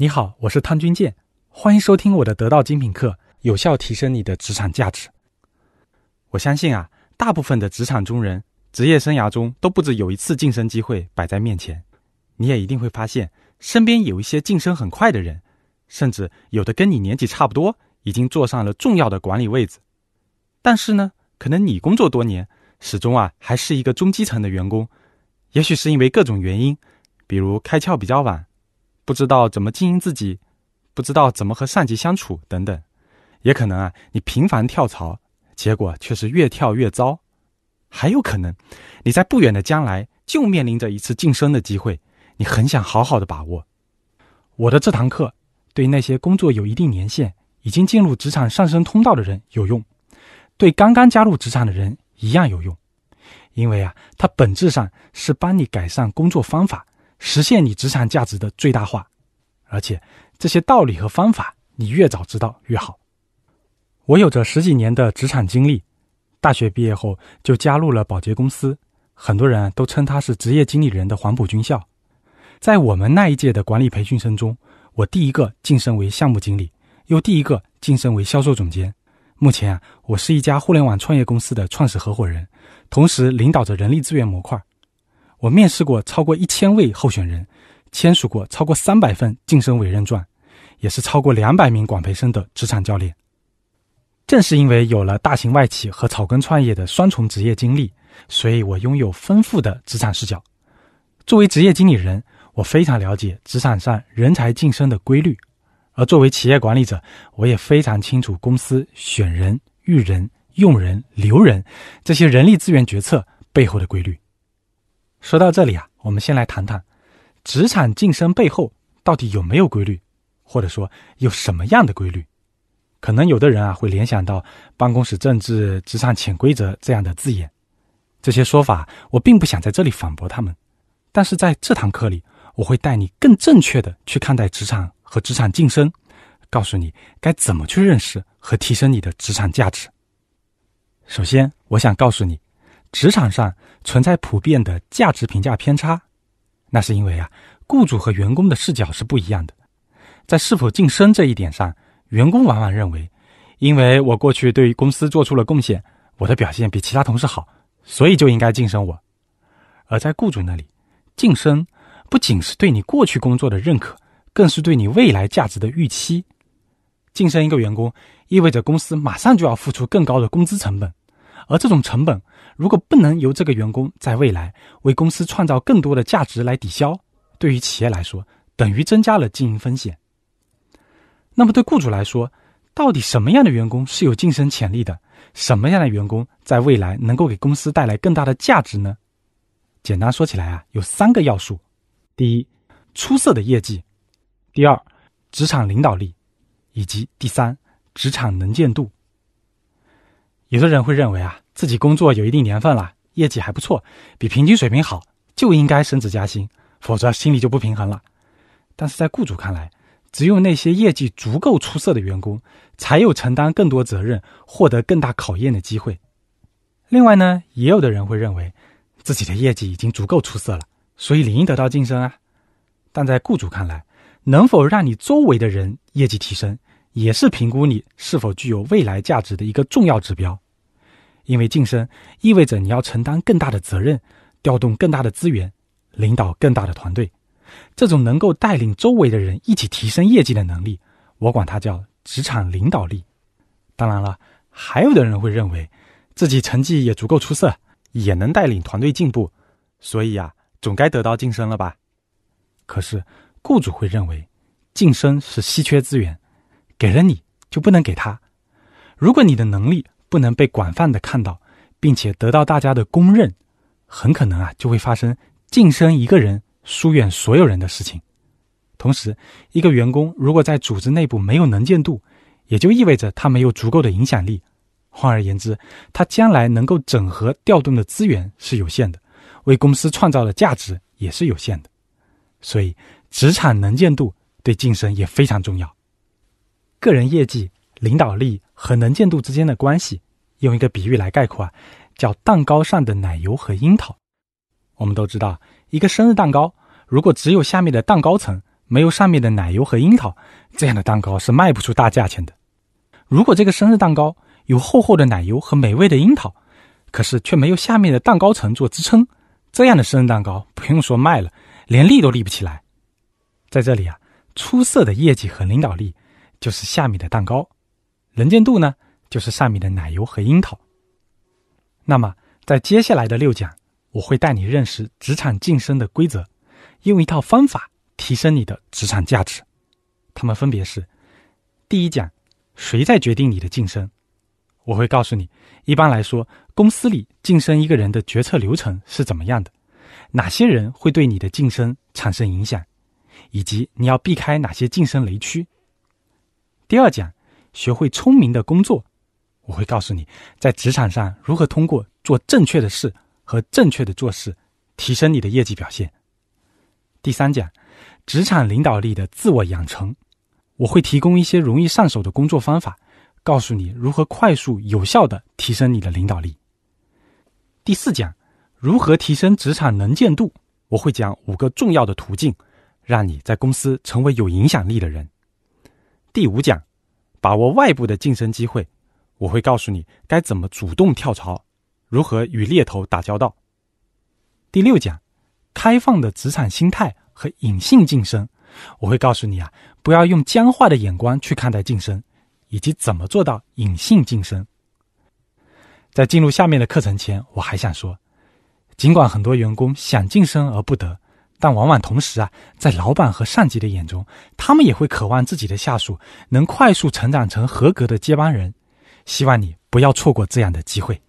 你好，我是汤君健，欢迎收听我的得道精品课，有效提升你的职场价值。我相信啊，大部分的职场中人，职业生涯中都不止有一次晋升机会摆在面前。你也一定会发现，身边有一些晋升很快的人，甚至有的跟你年纪差不多，已经坐上了重要的管理位置。但是呢，可能你工作多年，始终啊还是一个中基层的员工，也许是因为各种原因，比如开窍比较晚。不知道怎么经营自己，不知道怎么和上级相处等等，也可能啊，你频繁跳槽，结果却是越跳越糟。还有可能，你在不远的将来就面临着一次晋升的机会，你很想好好的把握。我的这堂课对那些工作有一定年限、已经进入职场上升通道的人有用，对刚刚加入职场的人一样有用，因为啊，它本质上是帮你改善工作方法。实现你职场价值的最大化，而且这些道理和方法，你越早知道越好。我有着十几年的职场经历，大学毕业后就加入了保洁公司，很多人都称他是职业经理人的黄埔军校。在我们那一届的管理培训生中，我第一个晋升为项目经理，又第一个晋升为销售总监。目前啊，我是一家互联网创业公司的创始合伙人，同时领导着人力资源模块。我面试过超过一千位候选人，签署过超过三百份晋升委任状，也是超过两百名广培生的职场教练。正是因为有了大型外企和草根创业的双重职业经历，所以我拥有丰富的职场视角。作为职业经理人，我非常了解职场上人才晋升的规律；而作为企业管理者，我也非常清楚公司选人、育人、用人、留人这些人力资源决策背后的规律。说到这里啊，我们先来谈谈职场晋升背后到底有没有规律，或者说有什么样的规律？可能有的人啊会联想到办公室政治、职场潜规则这样的字眼，这些说法我并不想在这里反驳他们。但是在这堂课里，我会带你更正确的去看待职场和职场晋升，告诉你该怎么去认识和提升你的职场价值。首先，我想告诉你。职场上存在普遍的价值评价偏差，那是因为啊，雇主和员工的视角是不一样的。在是否晋升这一点上，员工往往认为，因为我过去对公司做出了贡献，我的表现比其他同事好，所以就应该晋升我。而在雇主那里，晋升不仅是对你过去工作的认可，更是对你未来价值的预期。晋升一个员工，意味着公司马上就要付出更高的工资成本。而这种成本，如果不能由这个员工在未来为公司创造更多的价值来抵消，对于企业来说，等于增加了经营风险。那么对雇主来说，到底什么样的员工是有晋升潜力的？什么样的员工在未来能够给公司带来更大的价值呢？简单说起来啊，有三个要素：第一，出色的业绩；第二，职场领导力；以及第三，职场能见度。有的人会认为啊，自己工作有一定年份了，业绩还不错，比平均水平好，就应该升职加薪，否则心里就不平衡了。但是在雇主看来，只有那些业绩足够出色的员工，才有承担更多责任、获得更大考验的机会。另外呢，也有的人会认为，自己的业绩已经足够出色了，所以理应得到晋升啊。但在雇主看来，能否让你周围的人业绩提升？也是评估你是否具有未来价值的一个重要指标，因为晋升意味着你要承担更大的责任，调动更大的资源，领导更大的团队。这种能够带领周围的人一起提升业绩的能力，我管它叫职场领导力。当然了，还有的人会认为自己成绩也足够出色，也能带领团队进步，所以呀，总该得到晋升了吧？可是雇主会认为，晋升是稀缺资源。给了你就不能给他。如果你的能力不能被广泛的看到，并且得到大家的公认，很可能啊就会发生晋升一个人疏远所有人的事情。同时，一个员工如果在组织内部没有能见度，也就意味着他没有足够的影响力。换而言之，他将来能够整合调动的资源是有限的，为公司创造的价值也是有限的。所以，职场能见度对晋升也非常重要。个人业绩、领导力和能见度之间的关系，用一个比喻来概括啊，叫蛋糕上的奶油和樱桃。我们都知道，一个生日蛋糕如果只有下面的蛋糕层，没有上面的奶油和樱桃，这样的蛋糕是卖不出大价钱的。如果这个生日蛋糕有厚厚的奶油和美味的樱桃，可是却没有下面的蛋糕层做支撑，这样的生日蛋糕不用说卖了，连立都立不起来。在这里啊，出色的业绩和领导力就是下面的蛋糕，能见度呢就是上面的奶油和樱桃。那么在接下来的六讲，我会带你认识职场晋升的规则，用一套方法提升你的职场价值。他们分别是：第一讲，谁在决定你的晋升？我会告诉你，一般来说，公司里晋升一个人的决策流程是怎么样的，哪些人会对你的晋升产生影响。以及你要避开哪些晋升雷区？第二讲，学会聪明的工作，我会告诉你在职场上如何通过做正确的事和正确的做事，提升你的业绩表现。第三讲，职场领导力的自我养成，我会提供一些容易上手的工作方法，告诉你如何快速有效的提升你的领导力。第四讲，如何提升职场能见度，我会讲五个重要的途径。让你在公司成为有影响力的人。第五讲，把握外部的晋升机会，我会告诉你该怎么主动跳槽，如何与猎头打交道。第六讲，开放的职场心态和隐性晋升，我会告诉你啊，不要用僵化的眼光去看待晋升，以及怎么做到隐性晋升。在进入下面的课程前，我还想说，尽管很多员工想晋升而不得。但往往同时啊，在老板和上级的眼中，他们也会渴望自己的下属能快速成长成合格的接班人。希望你不要错过这样的机会。